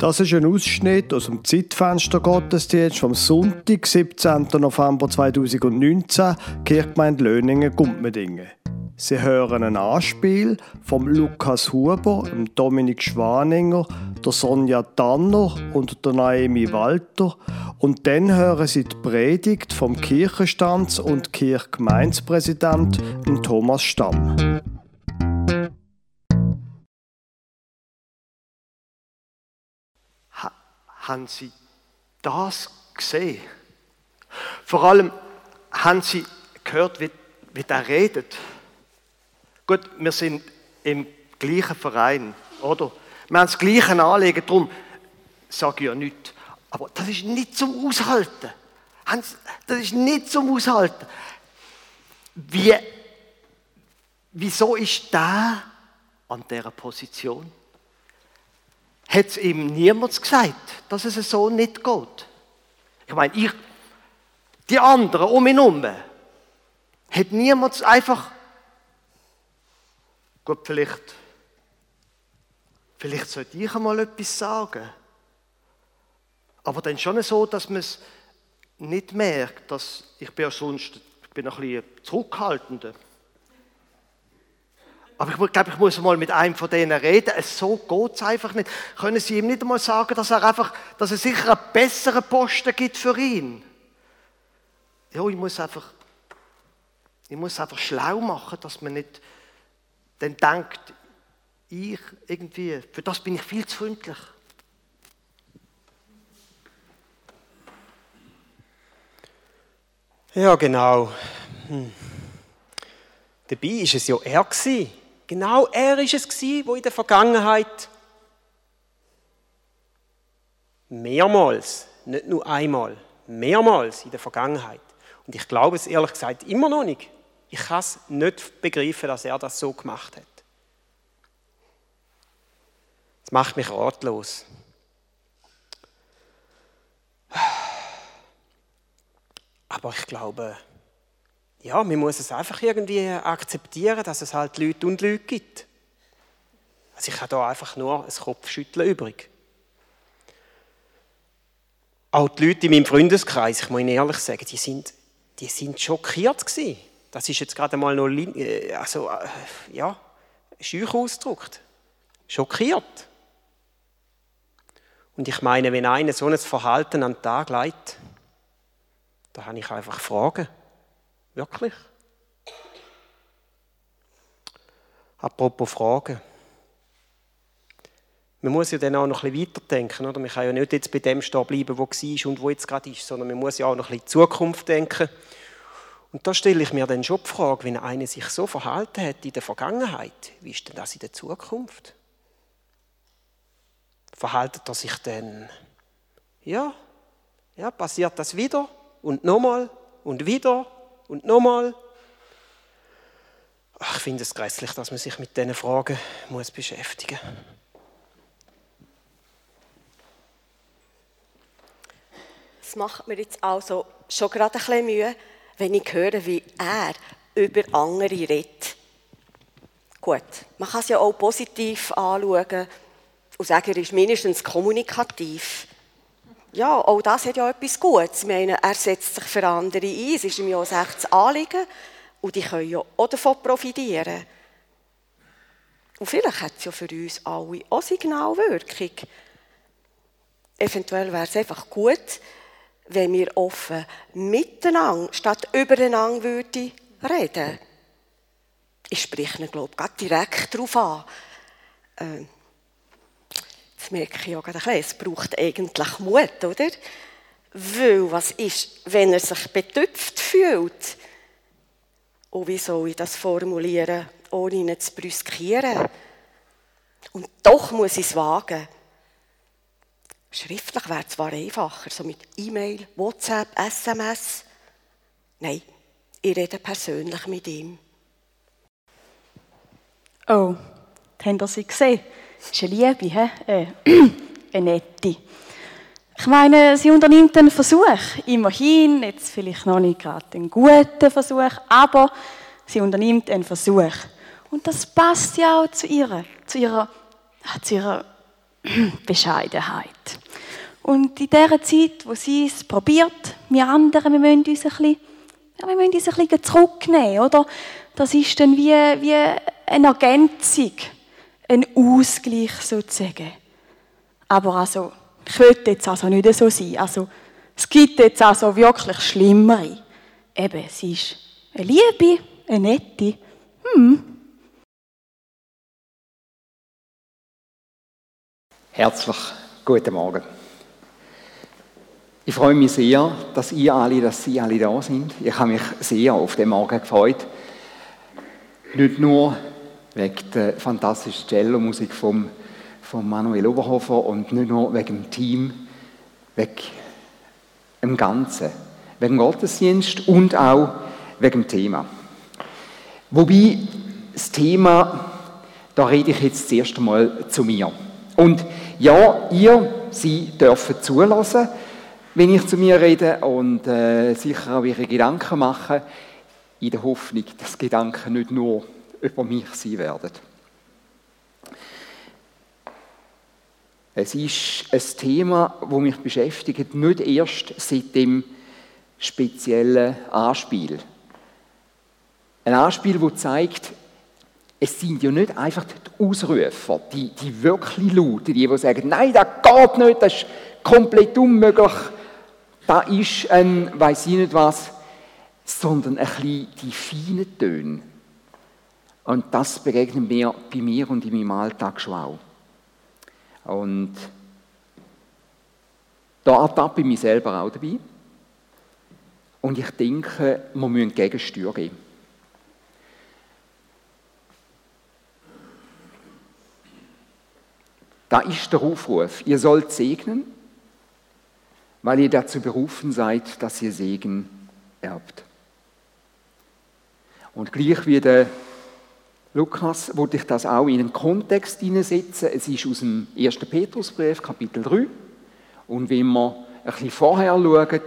Das ist ein Ausschnitt aus dem Zeitfenster Gottesdienst vom Sonntag, 17. November 2019, Kirchgemeinde Löningen, Gumpmedingen. Sie hören ein Anspiel vom Lukas Huber, Dominik Schwaninger, der Sonja Tanner und der Naomi Walter. Und dann hören Sie die Predigt vom Kirchenstands- und Kirchgemeindepräsident Thomas Stamm. Haben sie das gesehen. Vor allem haben sie gehört, wie, wie der redet. Gut, wir sind im gleichen Verein, oder? Wir haben das gleiche Anliegen, darum sage ich ja nichts. Aber das ist nicht zum Aushalten. Das ist nicht zum Aushalten. Wie, wieso ist der an dieser Position? Hat es ihm niemand gesagt, dass es so nicht geht. Ich meine, ich, die anderen um ihn herum, hat niemand einfach, gut, vielleicht, vielleicht sollte ich einmal etwas sagen. Aber dann schon so, dass man es nicht merkt, dass ich bin ja sonst, ich bin ein bisschen zurückhaltender. Aber ich glaube, ich muss mal mit einem von denen reden. So geht es einfach nicht. Können Sie ihm nicht einmal sagen, dass er einfach, dass es sicher einen besseren Posten gibt für ihn? Ja, ich muss einfach, ich muss einfach schlau machen, dass man nicht dann denkt, ich irgendwie, für das bin ich viel zu freundlich. Ja, genau. Hm. Dabei ist es ja er gewesen. Genau er ist es gewesen, wo in der Vergangenheit mehrmals, nicht nur einmal, mehrmals in der Vergangenheit. Und ich glaube es ehrlich gesagt immer noch nicht. Ich kann es nicht begreifen, dass er das so gemacht hat. Das macht mich ratlos. Aber ich glaube, ja, man muss es einfach irgendwie akzeptieren, dass es halt Leute und Leute gibt. Also ich habe da einfach nur ein Kopfschütteln übrig. Auch die Leute in meinem Freundeskreis, ich muss Ihnen ehrlich sagen, die sind, die sind schockiert gewesen. Das ist jetzt gerade mal noch, äh, also, äh, ja, schüch ausgedrückt. Schockiert. Und ich meine, wenn einer so ein Verhalten an den Tag legt, da habe ich einfach Fragen. Wirklich? Apropos Fragen. Man muss ja dann auch noch ein bisschen weiterdenken. Oder? Man kann ja nicht jetzt bei dem stehen bleiben, wo war und wo jetzt gerade ist, sondern man muss ja auch noch ein bisschen in die Zukunft denken. Und da stelle ich mir dann schon die Frage, wenn einer sich so verhalten hat in der Vergangenheit, wie ist denn das in der Zukunft? Verhaltet er sich denn, ja, ja, passiert das wieder und nochmal und wieder und nochmal. Ich finde es grässlich, dass man sich mit diesen Fragen muss beschäftigen muss. Es macht mir jetzt also schon gerade ein bisschen Mühe, wenn ich höre, wie er über andere redet. Gut, man kann es ja auch positiv anschauen und sagen, er ist mindestens kommunikativ ja, auch das hat ja etwas Gutes. Ich meine, er setzt sich für andere ein, es ist ihm ja auch ein Anliegen und die können ja auch davon profitieren. Und vielleicht hat es ja für uns alle auch Signalwirkung. Eventuell wäre es einfach gut, wenn wir offen miteinander statt übereinander würden reden. Ich spreche ihn, glaube ich, direkt darauf an. Äh, Jetzt merke ich ja gerade es braucht eigentlich Mut, oder? Weil, was ist, wenn er sich betüpft fühlt? Und wie soll ich das formulieren, ohne ihn zu brüskieren? Und doch muss ich es wagen. Schriftlich wäre es zwar einfacher, so mit E-Mail, WhatsApp, SMS. Nein, ich rede persönlich mit ihm. Oh, habt ihr sie gesehen? Ist eine Liebe? Äh, eine nette. Ich meine, sie unternimmt einen Versuch. Immerhin, jetzt vielleicht noch nicht gerade einen guten Versuch, aber sie unternimmt einen Versuch. Und das passt ja auch zu ihr, zu ihrer, zu ihrer Bescheidenheit. Und in dieser Zeit, wo sie es probiert, wir anderen, wir müssen uns ein bisschen, ja, wir müssen uns ein bisschen zurücknehmen, oder? Das ist dann wie, wie eine Ergänzung, ein Ausgleich sozusagen. Aber also, ich will jetzt also nicht so sein. Also, es gibt jetzt also wirklich Schlimmere. Eben, sie ist eine Liebe, eine nette. Hm. Herzlich guten Morgen. Ich freue mich sehr, dass ihr alle, dass Sie alle da sind. Ich habe mich sehr auf den Morgen gefreut. Nicht nur wegen der fantastischen Cello-Musik von von Manuel Oberhofer und nicht nur wegen dem Team, wegen dem Ganzen, wegen dem Gottesdienst und auch wegen dem Thema. Wobei das Thema, da rede ich jetzt das erste Mal zu mir. Und ja, ihr, Sie dürfen zulassen, wenn ich zu mir rede und äh, sicher auch Ihre Gedanken machen, in der Hoffnung, dass Gedanken nicht nur über mich sein werden. Es ist ein Thema, das mich beschäftigt, nicht erst seit dem speziellen Anspiel. Ein Anspiel, das zeigt, es sind ja nicht einfach die Ausrufer, die, die wirklich lauten, die, die sagen, nein, das geht nicht, das ist komplett unmöglich, da ist ein, weiß ich nicht was, sondern ein bisschen die feinen Töne. Und das begegnet mir bei mir und in meinem Alltag schon auch. Und da ertappe ich mich selber auch dabei. Und ich denke, wir müssen Gegensteuer geben. Da ist der Aufruf, ihr sollt segnen, weil ihr dazu berufen seid, dass ihr Segen erbt. Und gleich wie der Lukas wollte ich das auch in einen Kontext hineinsetzen. Es ist aus dem 1. Petrusbrief, Kapitel 3. Und wenn wir ein bisschen vorher schauen,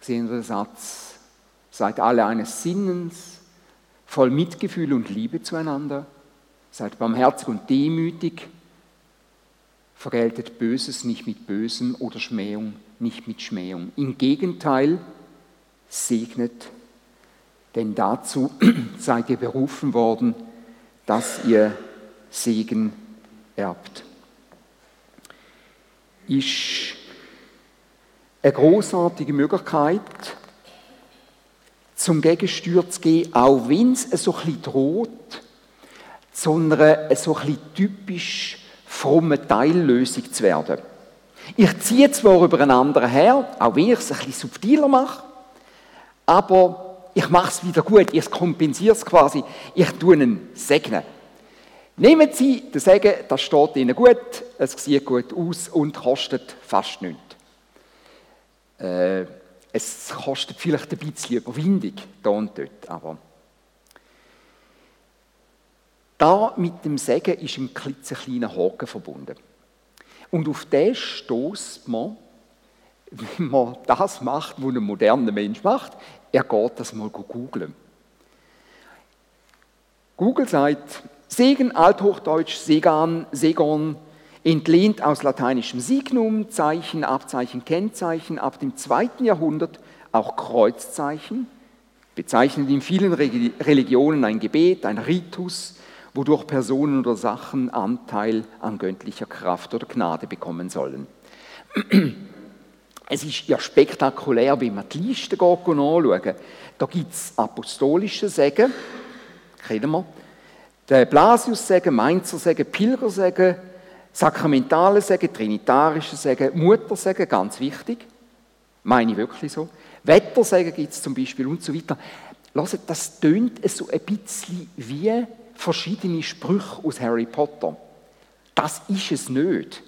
sehen wir den Satz, seid alle eines Sinnens, voll Mitgefühl und Liebe zueinander, seid barmherzig und demütig, vergeltet Böses nicht mit Bösem oder Schmähung nicht mit Schmähung. Im Gegenteil, segnet denn dazu seid ihr berufen worden, dass ihr Segen erbt. Ist eine großartige Möglichkeit, zum Gegensteuer zu gehen, auch wenn es so ein bisschen droht, zu einer so ein bisschen typisch frommen Teillösung zu werden. Ich ziehe zwar über einen anderen her, auch wenn ich es ein bisschen subtiler mache, aber ich mache es wieder gut, ich kompensiere es quasi, ich tue ihn segnen. Nehmen Sie den Segen, das steht Ihnen gut, es sieht gut aus und kostet fast nichts. Äh, es kostet vielleicht ein bisschen Überwindung, da und dort, aber da mit dem Segen ist ein klitzekleiner Haken verbunden. Und auf den stößt man, wenn man das macht, was ein moderner Mensch macht, er geht das mal googeln. Google sagt, Segen, althochdeutsch, Segan, Segon, entlehnt aus lateinischem Signum, Zeichen, Abzeichen, Kennzeichen, ab dem zweiten Jahrhundert auch Kreuzzeichen, bezeichnet in vielen Religionen ein Gebet, ein Ritus, wodurch Personen oder Sachen Anteil an göttlicher Kraft oder Gnade bekommen sollen. Es ist ja spektakulär, wenn man die Liste anschaut. Da gibt es apostolische Segen, kennen wir, den Blasius-Segen, Mainzer-Segen, Pilger-Segen, sakramentale Segen, trinitarische Segen, Muttersegen, ganz wichtig, meine ich wirklich so. Wettersegen gibt es zum Beispiel und so weiter. Hört, das tönt so ein bisschen wie verschiedene Sprüche aus Harry Potter. Das ist es nicht.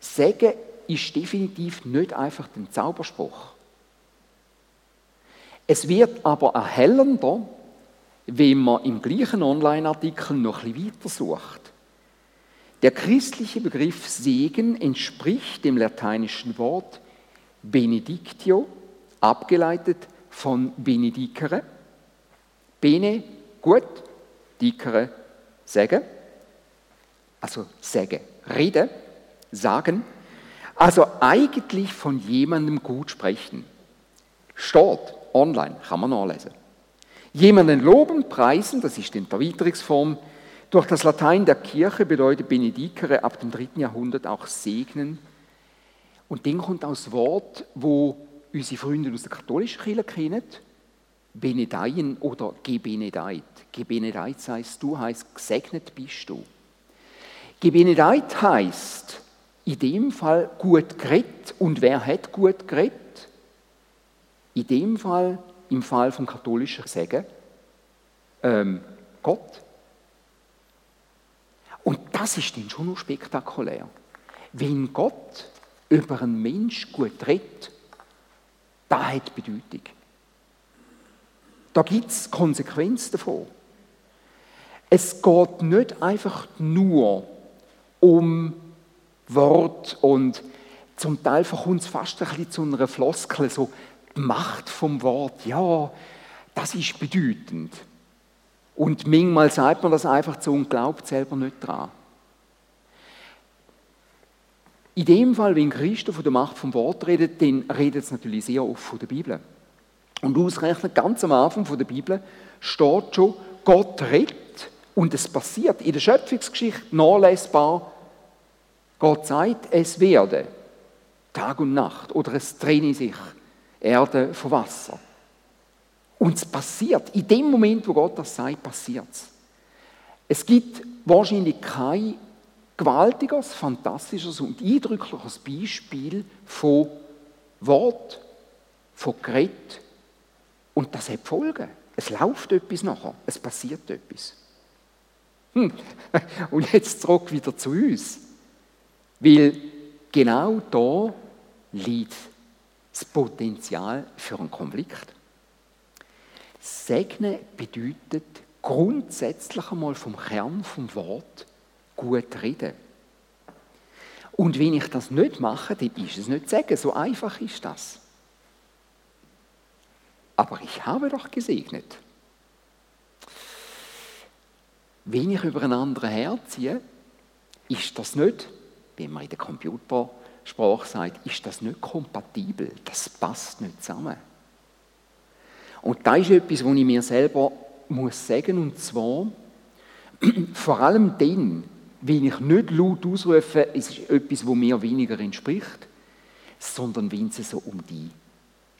Segen ist definitiv nicht einfach ein Zauberspruch. Es wird aber erhellender, wenn man im gleichen Online-Artikel noch ein bisschen weiter sucht. Der christliche Begriff Segen entspricht dem lateinischen Wort benedictio, abgeleitet von benedicere. Bene, gut, dicere, Segen. Also sagen, reden, sagen. Also eigentlich von jemandem gut sprechen. Steht online, kann man nachlesen. Jemanden loben, preisen, das ist in der Erweiterungsform. Durch das Latein der Kirche bedeutet Benedikere ab dem dritten Jahrhundert auch segnen. Und dann kommt das Wort, wo unsere Freunde aus der katholischen Kirche kennen, Benedeien oder Gebenedeit. Gebenedeit heißt, du heißt gesegnet bist du. Gebenedeit heißt in dem Fall gut geredet. Und wer hat gut geredet? In dem Fall, im Fall vom katholischen Segen, ähm, Gott. Und das ist dann schon noch spektakulär. Wenn Gott über einen Mensch gut redet, das hat Bedeutung. Da gibt es Konsequenzen davon. Es geht nicht einfach nur um Wort und zum Teil verkommt es fast ein bisschen zu einer Floskel, so die Macht vom Wort. Ja, das ist bedeutend. Und manchmal sagt man das einfach so und glaubt selber nicht dran. In dem Fall, wenn Christus von der Macht vom Wort redet, dann redet es natürlich sehr oft von der Bibel. Und ausgerechnet ganz am Anfang von der Bibel steht schon, Gott redet und es passiert in der Schöpfungsgeschichte nachlesbar. Gott sagt, es werde Tag und Nacht oder es trenne sich Erde von Wasser. Und es passiert. In dem Moment, wo Gott das sagt, passiert es. Es gibt wahrscheinlich kein gewaltiges, fantastisches und eindrückliches Beispiel von Wort, von Gerät, und das hat Folgen. Es läuft etwas nachher, es passiert etwas. Hm. Und jetzt zurück wieder zu uns. Weil genau da liegt das Potenzial für einen Konflikt. Segnen bedeutet grundsätzlich einmal vom Kern vom Wort gut reden. Und wenn ich das nicht mache, dann ist es nicht sagen. So einfach ist das aber ich habe doch gesegnet. Wenn ich über einen anderen herziehe, ist das nicht, wie man in der Computersprache sagt, ist das nicht kompatibel. Das passt nicht zusammen. Und da ist etwas, was ich mir selber muss sagen, und zwar, vor allem dann, wenn ich nicht laut ausrufe, es ist etwas, wo mir weniger entspricht, sondern wenn es so um die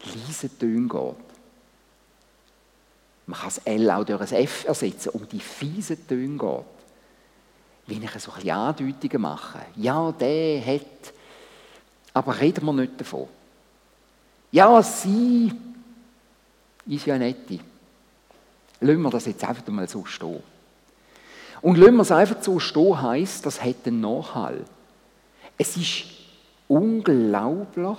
leisen Töne geht. Man kann das L auch durch ein F ersetzen, um die fiesen Töne geht. Wenn ich so ein bisschen Andeutungen mache, ja, der hat, aber reden wir nicht davon. Ja, sie ist ja nette. Lassen wir das jetzt einfach mal so stehen. Und lassen wir es einfach so stehen, heisst, das hat einen Nachhall. Es ist unglaublich,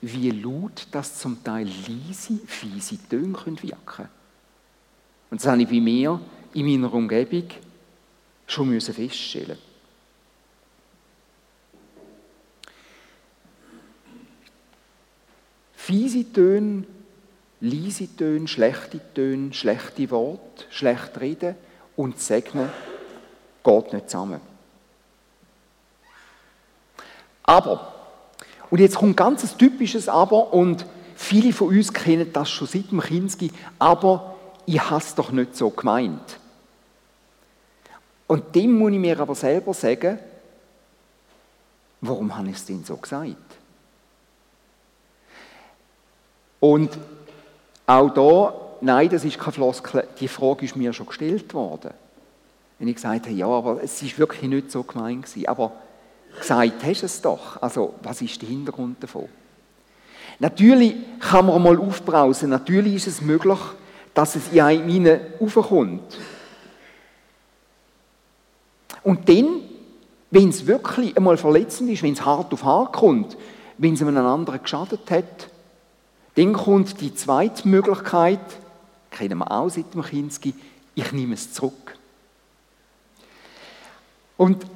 wie laut das zum Teil leise, fiese Töne wirken können. Und das habe ich bei mir in meiner Umgebung schon feststellen Fiese Töne, leise Töne, schlechte Töne, schlechte Worte, schlecht reden und segnen geht nicht zusammen. Aber, und jetzt kommt ganz ein typisches Aber, und viele von uns kennen das schon seit dem Kinski, aber ich habe es doch nicht so gemeint. Und dem muss ich mir aber selber sagen, warum habe ich es denn so gesagt? Und auch da, nein, das ist keine Floskel, die Frage ist mir schon gestellt worden. Wenn ich gesagt habe, ja, aber es ist wirklich nicht so gemeint gewesen. Aber gesagt hast du es doch. Also, was ist der Hintergrund davon? Natürlich kann man mal aufbrausen, natürlich ist es möglich, dass es in einem aufkommt. Und dann, wenn es wirklich einmal verletzend ist, wenn es hart auf hart kommt, wenn es einem anderen geschadet hat, dann kommt die zweite Möglichkeit, kennen wir auch seit dem Kinski, ich nehme es zurück. Und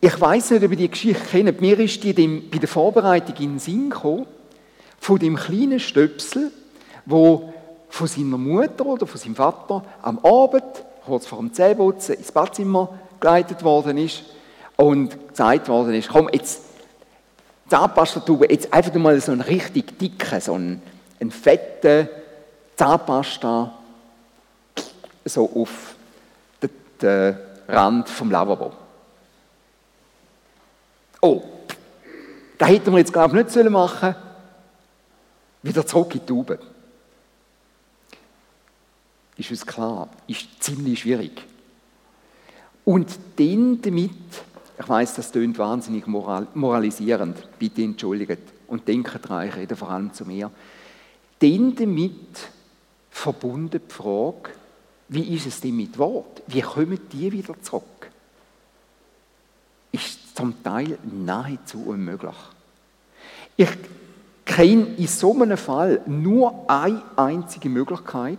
ich weiß nicht, ob ihr die Geschichte kennt. Mir ist die bei der Vorbereitung in den Sinn gekommen, von dem kleinen Stöpsel, wo von seiner Mutter oder von seinem Vater am Abend, kurz vor dem Zähneputzen, ins Badzimmer geleitet worden ist. und gesagt worden ist, komm, jetzt Zahnpastatube, jetzt einfach mal so einen richtig dicken, so einen, einen fetten Zahnpasta so auf den, den Rand vom Lavabo. Oh, das hätten wir jetzt, glaube ich, nicht machen sollen. Wieder zurück in die Tube. Ist uns klar, ist ziemlich schwierig. Und dann damit, ich weiß, das klingt wahnsinnig moral, moralisierend, bitte entschuldigt und denkt dran, ich rede vor allem zu mir. Dann damit verbunden die Frage, wie ist es denn mit Wort? Wie kommen die wieder zurück? Ist zum Teil nahezu unmöglich. Ich kenne in so einem Fall nur eine einzige Möglichkeit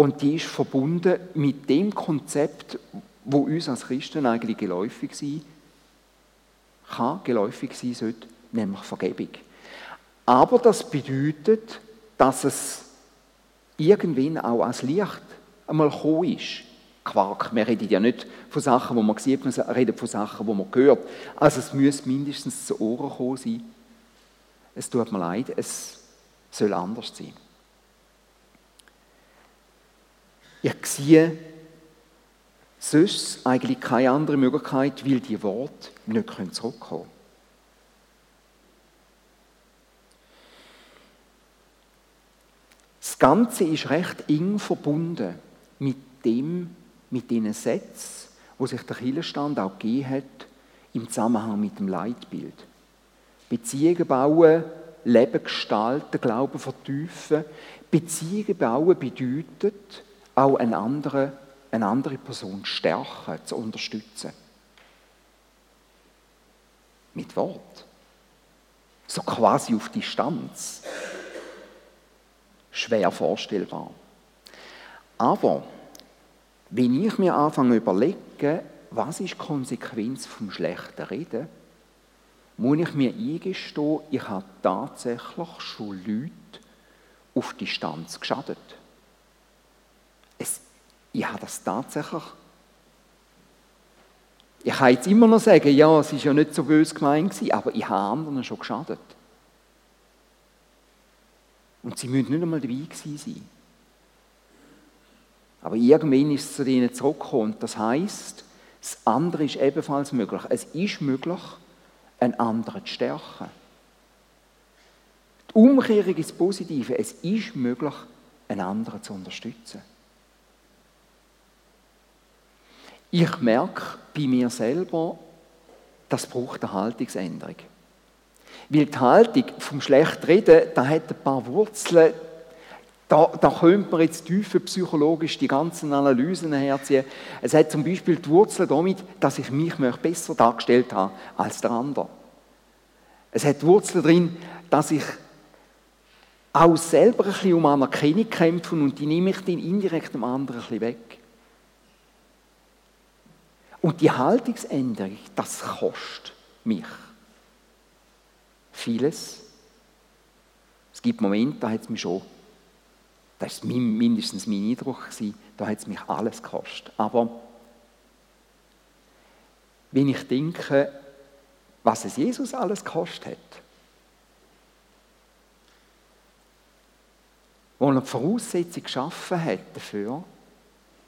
und die ist verbunden mit dem Konzept, wo uns als Christen eigentlich geläufig sein kann, geläufig sein sollte, nämlich Vergebung. Aber das bedeutet, dass es irgendwann auch als Licht einmal gekommen ist. Quark, wir reden ja nicht von Sachen, die man sieht, wir reden von Sachen, die man hört. Also es müsste mindestens zu Ohren gekommen sein. Es tut mir leid, es soll anders sein. Ich sehe sonst eigentlich keine andere Möglichkeit, weil die Worte nicht zurückkommen können. Das Ganze ist recht eng verbunden mit dem, mit den Sätzen, wo sich der Kirchenstand auch gegeben hat im Zusammenhang mit dem Leitbild. Beziehungen bauen, Leben gestalten, Glauben vertiefen. Beziehungen bauen bedeutet, auch eine andere, eine andere Person stärken, zu unterstützen. Mit Wort. So quasi auf Distanz schwer vorstellbar. Aber wenn ich mir anfange zu überlegen, was ist die Konsequenz vom schlechten Reden, muss ich mir eingestehen, ich habe tatsächlich schon Leute auf Distanz geschadet. Ich habe das tatsächlich. Ich kann jetzt immer noch sagen, ja, es war ja nicht so böse gemeint, aber ich habe anderen schon geschadet. Und sie müssen nicht einmal dabei sein. Aber irgendwann ist es zu ihnen zurückgekommen. Das heißt, das andere ist ebenfalls möglich. Es ist möglich, einen anderen zu stärken. Die Umkehrung ist Positive. Es ist möglich, einen anderen zu unterstützen. Ich merke bei mir selber, das braucht eine Haltungsänderung. Weil die Haltung vom schlecht reden, da hat ein paar Wurzeln, da, da könnte man jetzt tiefer psychologisch die ganzen Analysen herziehen. Es hat zum Beispiel die Wurzeln damit, dass ich mich besser dargestellt habe als der andere. Es hat Wurzeln drin, dass ich auch selber ein bisschen um Anerkennung kämpfe und die nehme ich dann indirekt dem anderen ein bisschen weg. Und die Haltungsänderung, das kostet mich vieles. Es gibt Momente, da hat es mich schon, das war mindestens mein Eindruck, da hat es mich alles gekostet. Aber wenn ich denke, was es Jesus alles gekostet hat, wo er die Voraussetzung geschaffen hat dafür,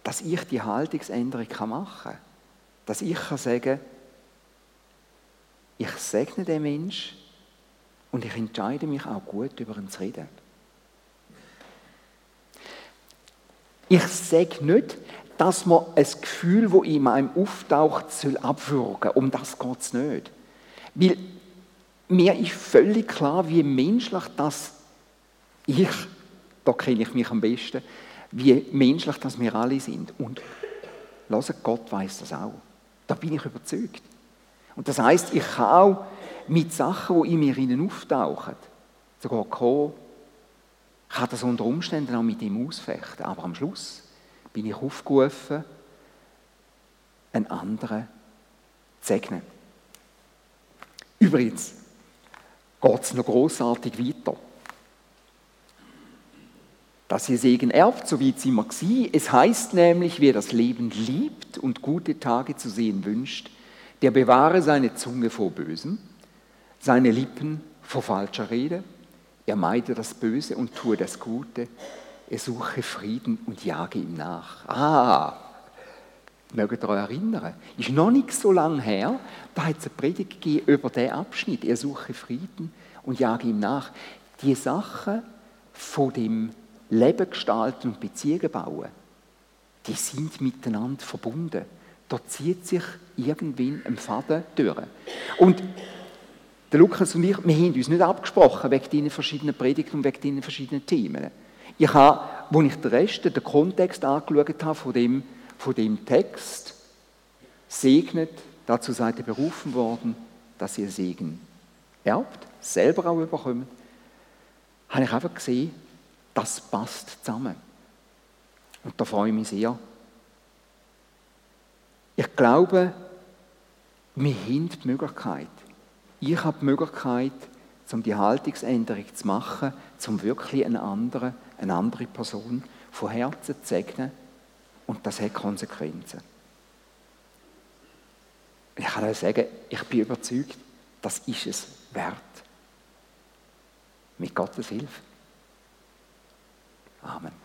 dass ich die Haltungsänderung machen kann. Dass ich kann sagen ich segne den Menschen und ich entscheide mich auch gut, über ihn zu reden. Ich sage nicht, dass man ein Gefühl, das in meinem auftaucht, soll abwürgen. Um das geht es nicht. Weil mir ist völlig klar, wie menschlich das ich, da kenne ich mich am besten, wie menschlich das wir alle sind. Und Gott weiß das auch. Da bin ich überzeugt. Und das heißt, ich kann auch mit Sachen, die in mir auftauchen, sogar kommen, kann das unter Umständen auch mit ihm ausfechten. Aber am Schluss bin ich aufgerufen, einen anderen zu segnen. Übrigens geht es noch großartig weiter. Dass ihr Segen erbt, so wie es immer sie. Es heißt nämlich, wer das Leben liebt und gute Tage zu sehen wünscht, der bewahre seine Zunge vor Bösen, seine Lippen vor falscher Rede. Er meide das Böse und tue das Gute. Er suche Frieden und jage ihm nach. Ah, mögt ihr euch erinnern? Ist noch nicht so lange her, da hat es eine Predigt gegeben über diesen Abschnitt. Er suche Frieden und jage ihm nach. Die Sachen von dem Leben gestalten und Beziehungen bauen, die sind miteinander verbunden. Da zieht sich irgendwie ein Faden durch. Und der Lukas und ich, wir haben uns nicht abgesprochen wegen diesen verschiedenen Predigten und wegen diesen verschiedenen Themen. Ich habe, als ich den Rest, den Kontext angeschaut habe von dem, von dem Text, segnet, dazu seid ihr berufen worden, dass ihr Segen erbt, selber auch überkommt, habe ich einfach gesehen, das passt zusammen. Und da freue ich mich sehr. Ich glaube, wir haben die Möglichkeit. Ich habe die Möglichkeit, um die Haltungsänderung zu machen, um wirklich einen anderen, eine andere Person von Herzen zu segnen. Und das hat Konsequenzen. Ich kann euch sagen, ich bin überzeugt, das ist es wert. Mit Gottes Hilfe. Amen.